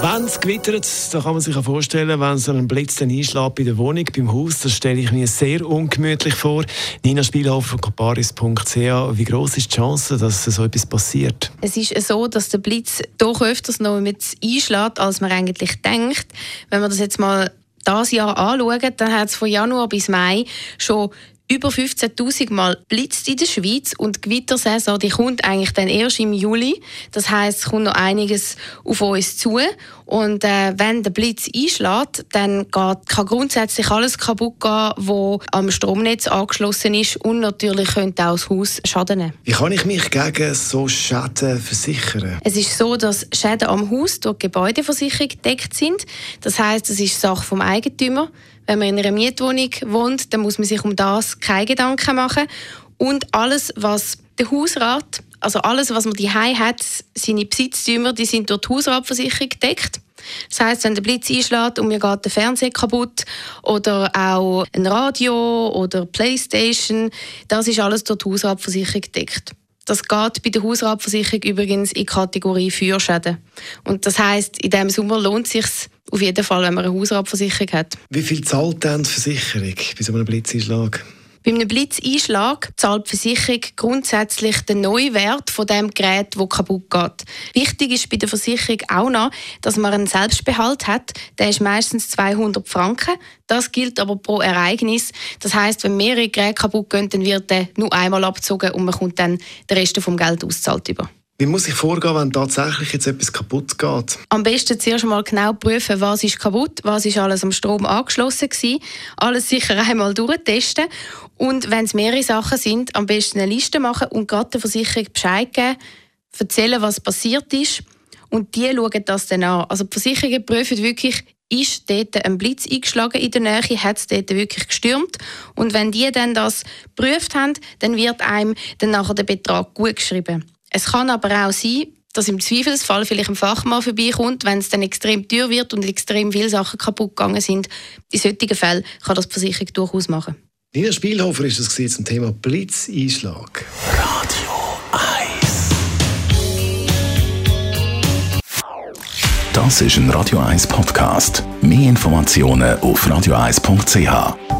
wenn es gewittert, dann kann man sich vorstellen, wenn so ein Blitz dann einschlägt bei der Wohnung, beim Haus, das stelle ich mir sehr ungemütlich vor. Nina Spielhofer von comparis.ch, wie groß ist die Chance, dass so etwas passiert? Es ist so, dass der Blitz doch öfters noch mit einschlägt, als man eigentlich denkt. Wenn wir das jetzt mal das Jahr anschauen, dann hat es von Januar bis Mai schon über 15.000 Mal blitzt in der Schweiz und die Gewittersaison die kommt eigentlich dann erst im Juli. Das heißt, es kommt noch einiges auf uns zu. Und äh, wenn der Blitz einschlägt, dann geht, kann grundsätzlich alles kaputt gehen, was am Stromnetz angeschlossen ist und natürlich könnte auch das Haus Schaden nehmen. Wie kann ich mich gegen so Schäden versichern? Es ist so, dass Schäden am Haus durch die Gebäudeversicherung gedeckt sind. Das heißt, es ist Sache vom Eigentümer. Wenn man in einer Mietwohnung wohnt, dann muss man sich um das keine Gedanken machen. Und alles, was der Hausrat, also alles, was man die hat, seine Besitztümer, die sind durch die Hausratversicherung gedeckt. Das heißt, wenn der Blitz einschlägt und mir geht der Fernseher kaputt oder auch ein Radio oder Playstation, das ist alles durch die Hausratversicherung gedeckt. Das geht bei der Hausratversicherung übrigens in Kategorie Feuerschäden. Und das heißt, in diesem Sommer lohnt es sich auf jeden Fall, wenn man eine Hausratversicherung hat. Wie viel zahlt denn die Versicherung bei so einem Blitzeinschlag? Bei einem Blitzeinschlag zahlt die Versicherung grundsätzlich den Neuwert von dem Gerät, das kaputt geht. Wichtig ist bei der Versicherung auch noch, dass man einen Selbstbehalt hat. Der ist meistens 200 Franken. Das gilt aber pro Ereignis. Das heißt, wenn mehrere Geräte kaputt gehen, dann wird der nur einmal abgezogen und man kommt dann den Rest vom Geld auszahlt über. Wie muss ich vorgehen, wenn tatsächlich jetzt etwas kaputt geht? Am besten zuerst mal genau prüfen, was ist kaputt, was ist alles am Strom angeschlossen gewesen. Alles sicher einmal durchtesten. Und wenn es mehrere Sachen sind, am besten eine Liste machen und gerade der Versicherung Bescheid geben, erzählen, was passiert ist. Und die schauen das dann an. Also die Versicherungen prüfen wirklich, ist dort ein Blitz eingeschlagen in der Nähe, hat es dort wirklich gestürmt. Und wenn die dann das geprüft haben, dann wird einem dann nachher der Betrag gut geschrieben. Es kann aber auch sein, dass im Zweifelsfall vielleicht ein Fachmann vorbeikommt, wenn es dann extrem teuer wird und extrem viele Sachen kaputt gegangen sind. In solchen Fällen kann das die Versicherung durchaus machen. Nina Spielhofer ist es zum Thema Blitzeinschlag. Radio 1 Das ist ein Radio 1 Podcast. Mehr Informationen auf radio1.ch.